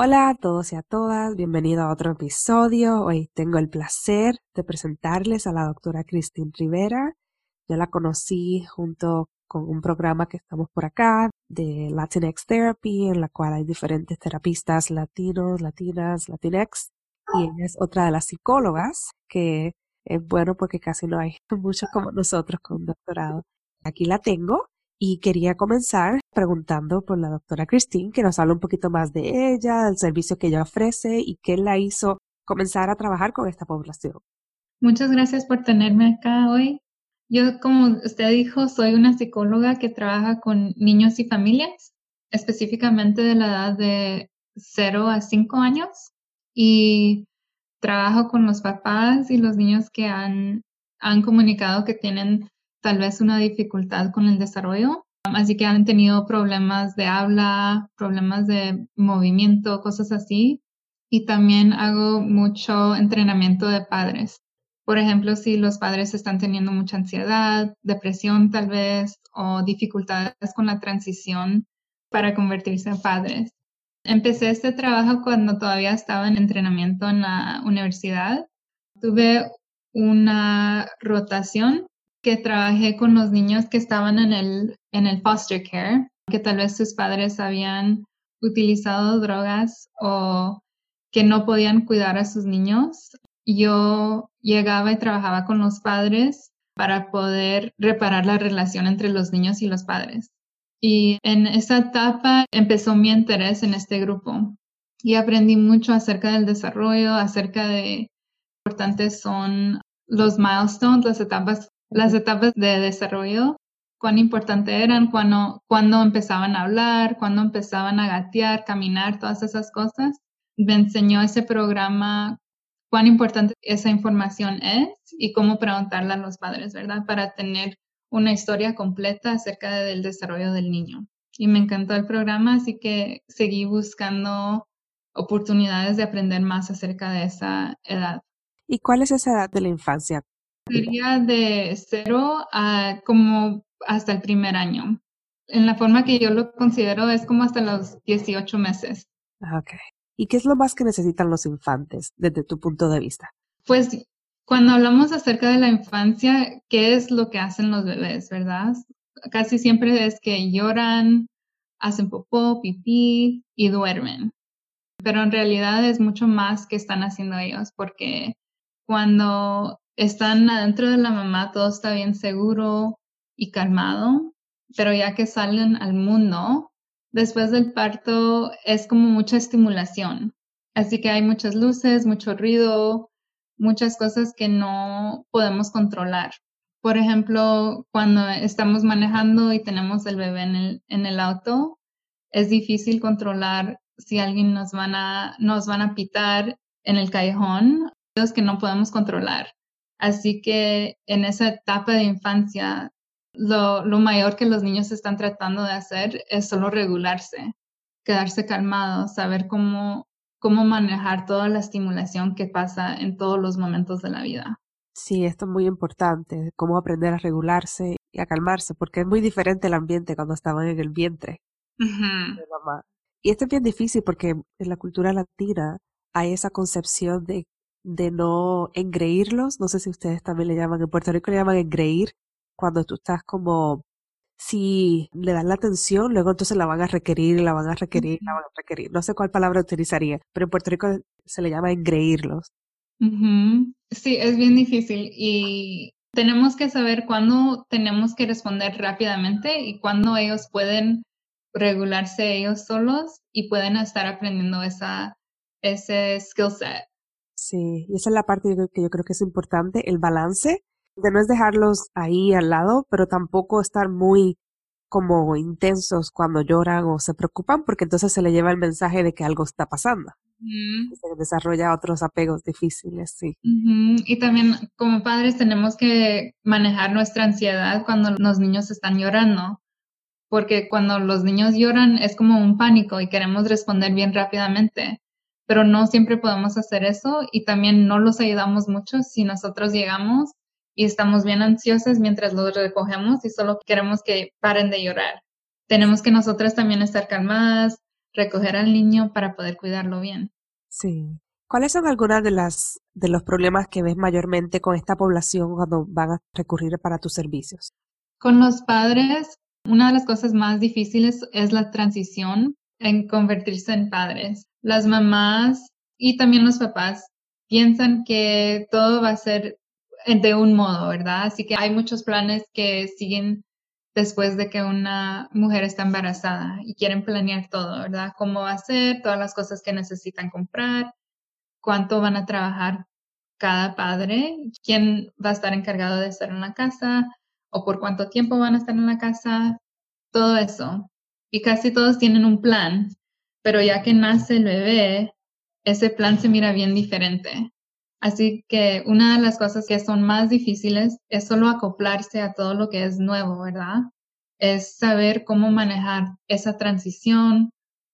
Hola a todos y a todas, bienvenido a otro episodio. Hoy tengo el placer de presentarles a la doctora Christine Rivera. Yo la conocí junto con un programa que estamos por acá de Latinx Therapy, en la cual hay diferentes terapistas latinos, latinas, latinex, y ella es otra de las psicólogas que es bueno porque casi no hay muchos como nosotros con doctorado. Aquí la tengo y quería comenzar preguntando por la doctora Christine, que nos habla un poquito más de ella, del servicio que ella ofrece y qué la hizo comenzar a trabajar con esta población. Muchas gracias por tenerme acá hoy. Yo, como usted dijo, soy una psicóloga que trabaja con niños y familias, específicamente de la edad de 0 a 5 años. Y trabajo con los papás y los niños que han, han comunicado que tienen tal vez una dificultad con el desarrollo. Así que han tenido problemas de habla, problemas de movimiento, cosas así. Y también hago mucho entrenamiento de padres. Por ejemplo, si los padres están teniendo mucha ansiedad, depresión tal vez, o dificultades con la transición para convertirse en padres. Empecé este trabajo cuando todavía estaba en entrenamiento en la universidad. Tuve una rotación que trabajé con los niños que estaban en el, en el foster care, que tal vez sus padres habían utilizado drogas o que no podían cuidar a sus niños yo llegaba y trabajaba con los padres para poder reparar la relación entre los niños y los padres. Y en esa etapa empezó mi interés en este grupo y aprendí mucho acerca del desarrollo, acerca de importantes son los milestones, las etapas, las etapas de desarrollo, cuán importante eran, cuando, cuando empezaban a hablar, cuando empezaban a gatear, caminar, todas esas cosas. Me enseñó ese programa cuán importante esa información es y cómo preguntarla a los padres, ¿verdad? Para tener una historia completa acerca del desarrollo del niño. Y me encantó el programa, así que seguí buscando oportunidades de aprender más acerca de esa edad. ¿Y cuál es esa edad de la infancia? Sería de cero a como hasta el primer año. En la forma que yo lo considero es como hasta los 18 meses. Ok. ¿Y qué es lo más que necesitan los infantes desde tu punto de vista? Pues cuando hablamos acerca de la infancia, ¿qué es lo que hacen los bebés, verdad? Casi siempre es que lloran, hacen popó, pipí y duermen. Pero en realidad es mucho más que están haciendo ellos, porque cuando están adentro de la mamá todo está bien seguro y calmado, pero ya que salen al mundo, después del parto es como mucha estimulación. Así que hay muchas luces, mucho ruido, muchas cosas que no podemos controlar. Por ejemplo, cuando estamos manejando y tenemos el bebé en el, en el auto, es difícil controlar si alguien nos van a, nos van a pitar en el callejón, que no podemos controlar. Así que en esa etapa de infancia lo, lo, mayor que los niños están tratando de hacer es solo regularse, quedarse calmados, saber cómo, cómo manejar toda la estimulación que pasa en todos los momentos de la vida. Sí, esto es muy importante, cómo aprender a regularse y a calmarse, porque es muy diferente el ambiente cuando estaban en el vientre de mamá. Y esto es bien difícil porque en la cultura latina hay esa concepción de, de no engreírlos, no sé si ustedes también le llaman, en Puerto Rico le llaman engreír, cuando tú estás como, si le dan la atención, luego entonces la van a requerir, la van a requerir, la van a requerir. No sé cuál palabra utilizaría, pero en Puerto Rico se le llama engreírlos. Sí, es bien difícil y tenemos que saber cuándo tenemos que responder rápidamente y cuándo ellos pueden regularse ellos solos y pueden estar aprendiendo esa, ese skill set. Sí, y esa es la parte que yo creo que es importante, el balance de no es dejarlos ahí al lado, pero tampoco estar muy como intensos cuando lloran o se preocupan porque entonces se le lleva el mensaje de que algo está pasando. Se desarrolla otros apegos difíciles, sí. Y también como padres tenemos que manejar nuestra ansiedad cuando los niños están llorando, porque cuando los niños lloran es como un pánico y queremos responder bien rápidamente, pero no siempre podemos hacer eso y también no los ayudamos mucho si nosotros llegamos y estamos bien ansiosos mientras los recogemos y solo queremos que paren de llorar. Tenemos que nosotras también estar calmadas, recoger al niño para poder cuidarlo bien. Sí. ¿Cuáles son algunas de las de los problemas que ves mayormente con esta población cuando van a recurrir para tus servicios? Con los padres, una de las cosas más difíciles es la transición en convertirse en padres. Las mamás y también los papás piensan que todo va a ser de un modo, ¿verdad? Así que hay muchos planes que siguen después de que una mujer está embarazada y quieren planear todo, ¿verdad? Cómo va a ser, todas las cosas que necesitan comprar, cuánto van a trabajar cada padre, quién va a estar encargado de estar en la casa o por cuánto tiempo van a estar en la casa, todo eso. Y casi todos tienen un plan, pero ya que nace el bebé, ese plan se mira bien diferente. Así que una de las cosas que son más difíciles es solo acoplarse a todo lo que es nuevo, ¿verdad? Es saber cómo manejar esa transición,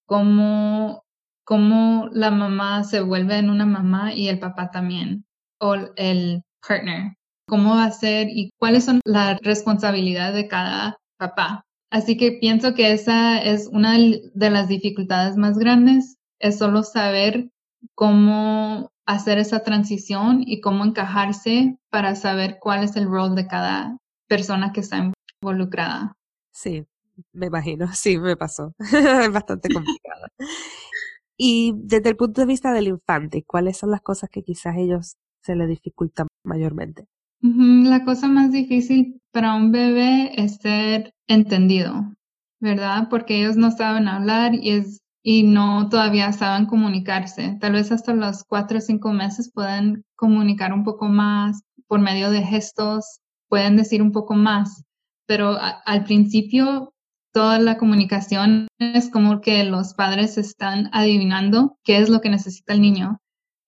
cómo, cómo la mamá se vuelve en una mamá y el papá también, o el partner. Cómo va a ser y cuáles son las responsabilidades de cada papá. Así que pienso que esa es una de las dificultades más grandes, es solo saber cómo hacer esa transición y cómo encajarse para saber cuál es el rol de cada persona que está involucrada. Sí, me imagino, sí, me pasó. es bastante complicado. y desde el punto de vista del infante, ¿cuáles son las cosas que quizás ellos se les dificultan mayormente? La cosa más difícil para un bebé es ser entendido, ¿verdad? Porque ellos no saben hablar y es y no todavía saben comunicarse. Tal vez hasta los cuatro o cinco meses pueden comunicar un poco más por medio de gestos, pueden decir un poco más, pero al principio toda la comunicación es como que los padres están adivinando qué es lo que necesita el niño.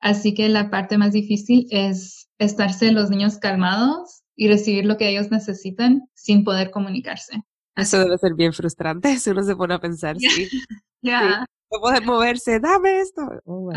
Así que la parte más difícil es estarse los niños calmados y recibir lo que ellos necesitan sin poder comunicarse. Eso debe ser bien frustrante si uno se pone a pensar, sí. Ya. No puede moverse, dame esto. Oh,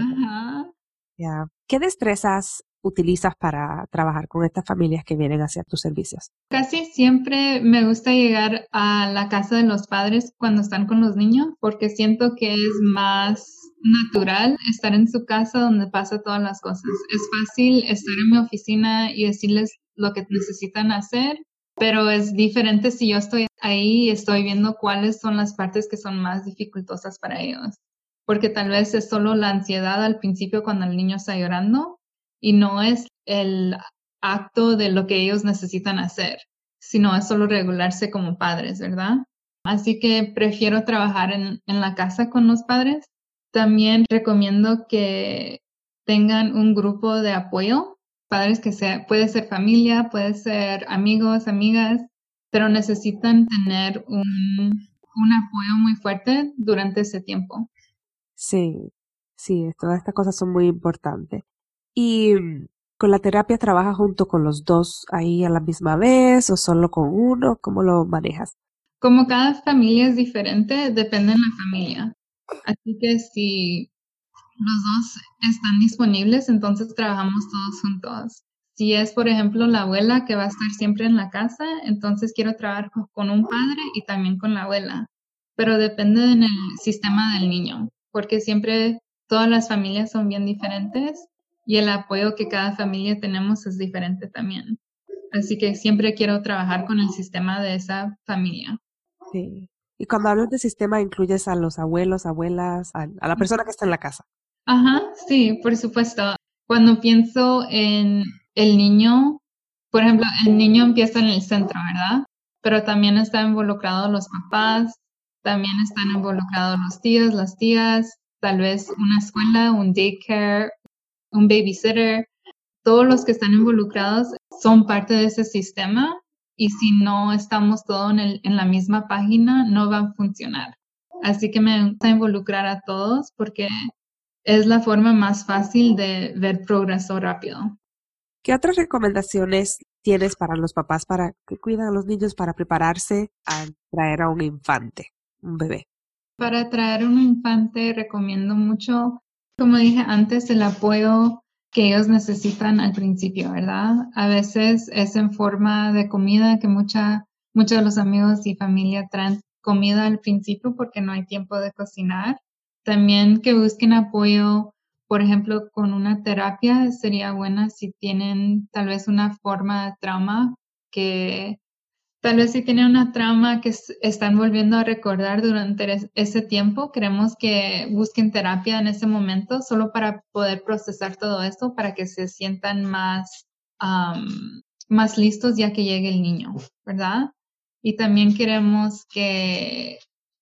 ya. ¿Qué destrezas utilizas para trabajar con estas familias que vienen hacia tus servicios? Casi siempre me gusta llegar a la casa de los padres cuando están con los niños porque siento que es más natural estar en su casa donde pasa todas las cosas. Es fácil estar en mi oficina y decirles lo que necesitan hacer pero es diferente si yo estoy ahí y estoy viendo cuáles son las partes que son más dificultosas para ellos, porque tal vez es solo la ansiedad al principio cuando el niño está llorando y no es el acto de lo que ellos necesitan hacer, sino es solo regularse como padres, ¿verdad? Así que prefiero trabajar en, en la casa con los padres. También recomiendo que tengan un grupo de apoyo padres que sea, puede ser familia, puede ser amigos, amigas, pero necesitan tener un, un apoyo muy fuerte durante ese tiempo. Sí, sí, todas estas cosas son muy importantes. Y con la terapia trabajas junto con los dos ahí a la misma vez o solo con uno, ¿cómo lo manejas? Como cada familia es diferente, depende de la familia. Así que si los dos están disponibles, entonces trabajamos todos juntos. Si es, por ejemplo, la abuela que va a estar siempre en la casa, entonces quiero trabajar con un padre y también con la abuela. Pero depende del sistema del niño, porque siempre todas las familias son bien diferentes y el apoyo que cada familia tenemos es diferente también. Así que siempre quiero trabajar con el sistema de esa familia. Sí. Y cuando hablas de sistema, incluyes a los abuelos, abuelas, a la persona que está en la casa. Ajá, sí, por supuesto. Cuando pienso en el niño, por ejemplo, el niño empieza en el centro, ¿verdad? Pero también están involucrados los papás, también están involucrados los tíos, las tías, tal vez una escuela, un daycare, un babysitter. Todos los que están involucrados son parte de ese sistema y si no estamos todos en, en la misma página, no va a funcionar. Así que me gusta involucrar a todos porque es la forma más fácil de ver progreso rápido. ¿Qué otras recomendaciones tienes para los papás para que cuidan a los niños para prepararse a traer a un infante, un bebé? Para traer un infante recomiendo mucho, como dije antes, el apoyo que ellos necesitan al principio, ¿verdad? A veces es en forma de comida que mucha, muchos de los amigos y familia traen comida al principio porque no hay tiempo de cocinar. También que busquen apoyo, por ejemplo, con una terapia sería buena si tienen tal vez una forma de trauma que tal vez si tienen una trauma que están volviendo a recordar durante ese tiempo, queremos que busquen terapia en ese momento solo para poder procesar todo esto, para que se sientan más, más listos ya que llegue el niño, ¿verdad? Y también queremos que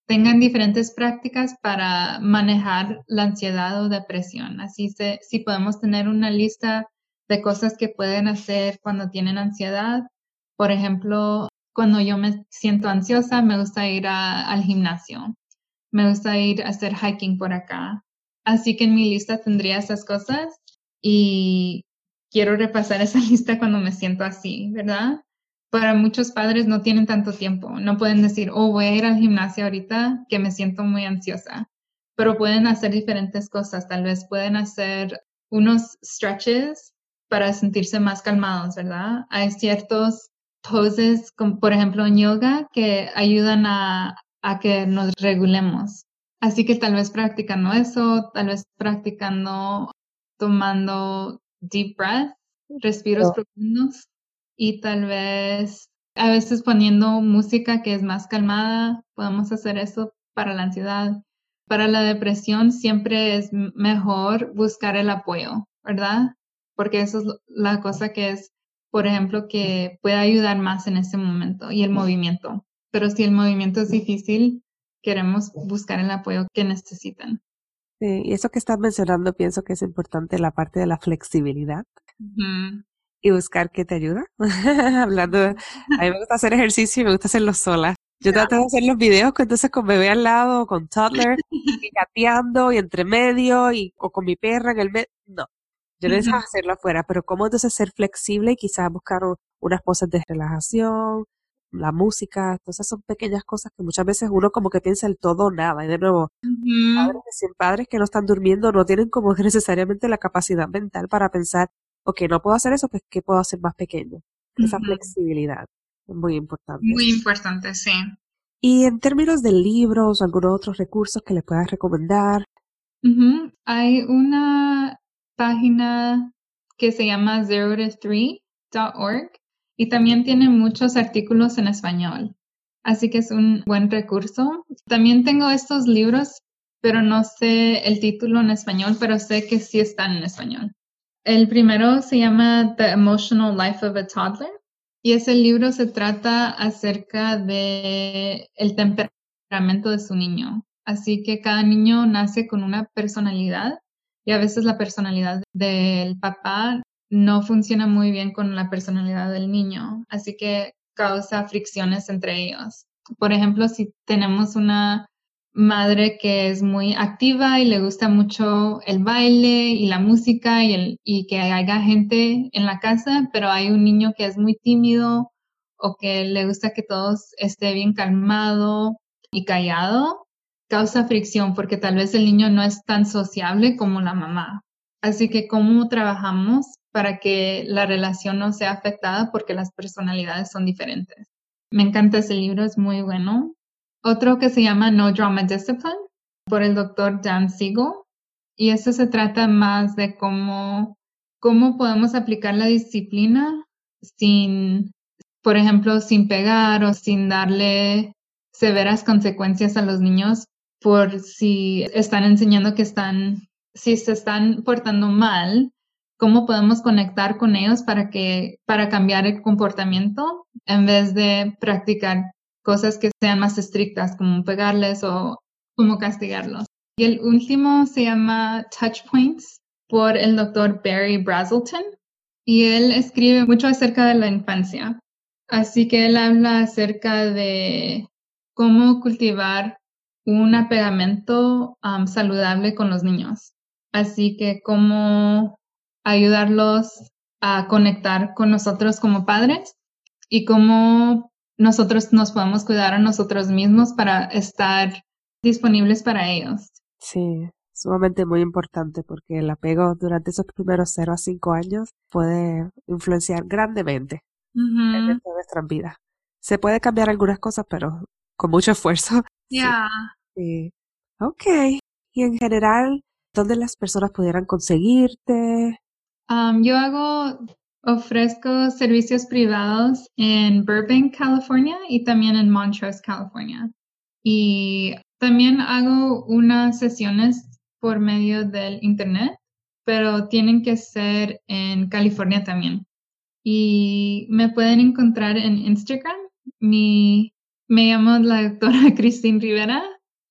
tengan diferentes prácticas para manejar la ansiedad o depresión. Así se, si podemos tener una lista de cosas que pueden hacer cuando tienen ansiedad. Por ejemplo, cuando yo me siento ansiosa, me gusta ir al gimnasio. Me gusta ir a hacer hiking por acá. Así que en mi lista tendría esas cosas y quiero repasar esa lista cuando me siento así, ¿verdad? para muchos padres no tienen tanto tiempo. No pueden decir, oh, voy a ir al gimnasio ahorita que me siento muy ansiosa. Pero pueden hacer diferentes cosas. Tal vez pueden hacer unos stretches para sentirse más calmados, ¿verdad? Hay ciertos poses, como por ejemplo en yoga, que ayudan a, a que nos regulemos. Así que tal vez practicando eso, tal vez practicando tomando deep breath, respiros profundos y tal vez a veces poniendo música que es más calmada, podemos hacer eso para la ansiedad. Para la depresión siempre es mejor buscar el apoyo, ¿verdad? Porque eso es la cosa que es, por ejemplo, que puede ayudar más en ese momento y el movimiento. Pero si el movimiento es difícil, queremos buscar el apoyo que necesitan. Sí, y eso que estás mencionando, pienso que es importante la parte de la flexibilidad y buscar qué te ayuda. Hablando, a mí me gusta hacer ejercicio y me gusta hacerlo sola. Yo trato de hacer los videos entonces con bebé al lado, con toddler, y gateando y entre medio, y, o con mi perra en el medio. No, yo necesito hacerlo afuera, pero cómo entonces ser flexible y quizás buscar unas poses de relajación, la música, todas esas son pequeñas cosas que muchas veces uno como que piensa el todo o nada. Y de nuevo, padres, padres que no están durmiendo no tienen como necesariamente la capacidad mental para pensar ok, no puedo hacer eso, pues ¿qué puedo hacer más pequeño? Esa flexibilidad es muy importante. Muy importante, sí. Y en términos de libros o algunos otros recursos que le puedas recomendar. Hay una página que se llama zero to y también tiene muchos artículos en español. Así que es un buen recurso. También tengo estos libros, pero no sé el título en español, pero sé que sí están en español. El primero se llama The Emotional Life of a Toddler y ese libro se trata acerca de el temperamento de su niño. Así que cada niño nace con una personalidad y a veces la personalidad del papá no funciona muy bien con la personalidad del niño, así que causa fricciones entre ellos. Por ejemplo, si tenemos una madre que es muy activa y le gusta mucho el baile y la música y, el, y que haya gente en la casa, pero hay un niño que es muy tímido o que le gusta que todos esté bien calmado y callado, causa fricción porque tal vez el niño no es tan sociable como la mamá. Así que cómo trabajamos para que la relación no sea afectada porque las personalidades son diferentes. Me encanta ese libro, es muy bueno. Otro que se llama No Drama Discipline por el doctor Dan Siegel. Y eso se trata más de cómo, cómo podemos aplicar la disciplina sin, por ejemplo, sin pegar o sin darle severas consecuencias a los niños por si están enseñando que están, si se están portando mal, cómo podemos conectar con ellos para que, para cambiar el comportamiento en vez de practicar cosas que sean más estrictas, como pegarles o como castigarlos. Y el último se llama Touch Points por el doctor Barry Brazelton y él escribe mucho acerca de la infancia. Así que él habla acerca de cómo cultivar un apegamento saludable con los niños. Así que cómo ayudarlos a conectar con nosotros como padres y cómo nosotros nos podemos cuidar a nosotros mismos para estar disponibles para ellos. Sí, sumamente muy importante porque el apego durante esos primeros 0 a 5 años puede influenciar grandemente en nuestra vida. Se puede cambiar algunas cosas, pero con mucho esfuerzo. Ya. Sí. Ok. Y en general, ¿dónde las personas pudieran conseguirte? Um, yo hago, ofrezco servicios privados en Burbank, California y también en Montrose, California. Y también hago unas sesiones por medio del Internet, pero tienen que ser en California también. Y me pueden encontrar en Instagram. Mi, me llamo la doctora Cristina Rivera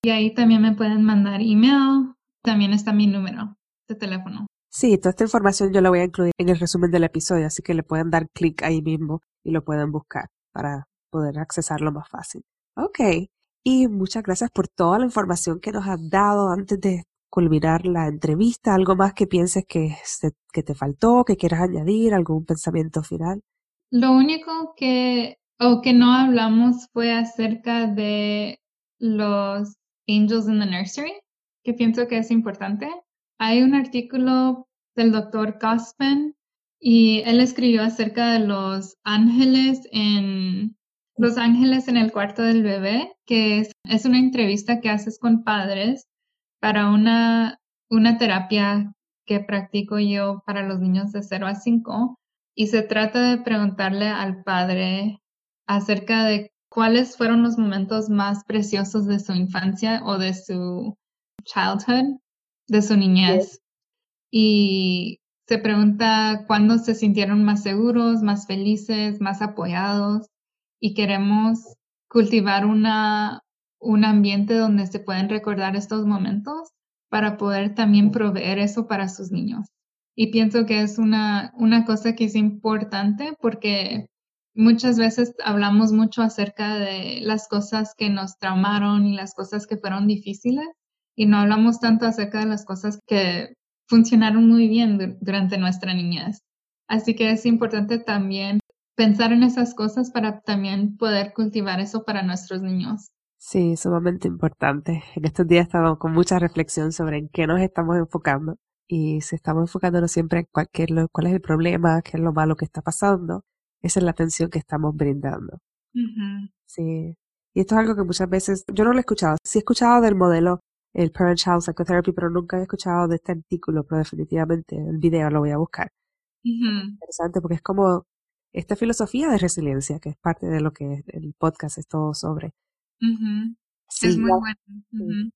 y ahí también me pueden mandar email. También está mi número de teléfono. Sí, toda esta información yo la voy a incluir en el resumen del episodio, así que le pueden dar clic ahí mismo y lo pueden buscar para poder accesarlo más fácil. Ok, y muchas gracias por toda la información que nos has dado antes de culminar la entrevista. ¿Algo más que pienses que, que te faltó, que quieras añadir, algún pensamiento final? Lo único que, o que no hablamos fue acerca de los Angels in the Nursery, que pienso que es importante. Hay un artículo del doctor Cospen y él escribió acerca de los ángeles en los ángeles en el cuarto del bebé, que es, es una entrevista que haces con padres para una, una terapia que practico yo para los niños de 0 a 5 y se trata de preguntarle al padre acerca de cuáles fueron los momentos más preciosos de su infancia o de su childhood de su niñez. Y se pregunta cuándo se sintieron más seguros, más felices, más apoyados y queremos cultivar una, un ambiente donde se pueden recordar estos momentos para poder también proveer eso para sus niños. Y pienso que es una, una cosa que es importante porque muchas veces hablamos mucho acerca de las cosas que nos traumaron y las cosas que fueron difíciles, y no hablamos tanto acerca de las cosas que funcionaron muy bien durante nuestra niñez. Así que es importante también pensar en esas cosas para también poder cultivar eso para nuestros niños. Sí, sumamente importante. En estos días estamos con mucha reflexión sobre en qué nos estamos enfocando y si estamos enfocándonos siempre en cualquier, cuál es el problema, qué es lo malo que está pasando, esa es la atención que estamos brindando. Sí. Y esto es algo que muchas veces, yo no lo he escuchado, sí he escuchado del modelo el Parent Child Psychotherapy, pero nunca he escuchado de este artículo, pero definitivamente el video lo voy a buscar. Interesante porque es como esta filosofía de resiliencia, que es parte de lo que el podcast es todo sobre. sí, es muy bueno.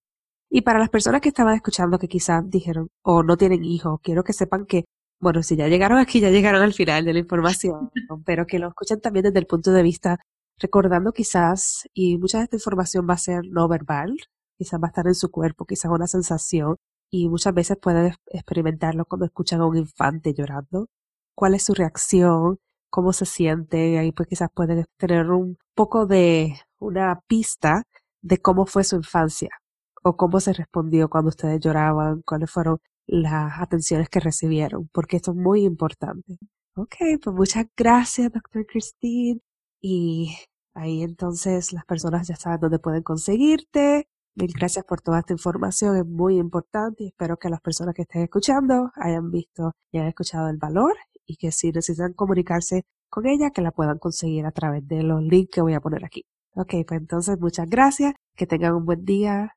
Y para las personas que estaban escuchando que quizás dijeron, o no tienen hijos, quiero que sepan que, bueno, si ya llegaron aquí, ya llegaron al final de la información, pero que lo escuchen también desde el punto de vista recordando quizás, y mucha de esta información va a ser no verbal, quizás va a estar en su cuerpo, quizás una sensación, y muchas veces pueden experimentarlo cuando escuchan a un infante llorando. ¿Cuál es su reacción? ¿Cómo se siente? Ahí pues quizás pueden tener un poco de una pista de cómo fue su infancia o cómo se respondió cuando ustedes lloraban, cuáles fueron las atenciones que recibieron, porque esto es muy importante. Ok, pues muchas gracias, doctor Christine. Y ahí entonces las personas ya saben dónde pueden conseguirte. Mil gracias por toda esta información, es muy importante y espero que las personas que estén escuchando hayan visto y hayan escuchado el valor y que si necesitan comunicarse con ella, que la puedan conseguir a través de los links que voy a poner aquí. Ok, pues entonces muchas gracias, que tengan un buen día,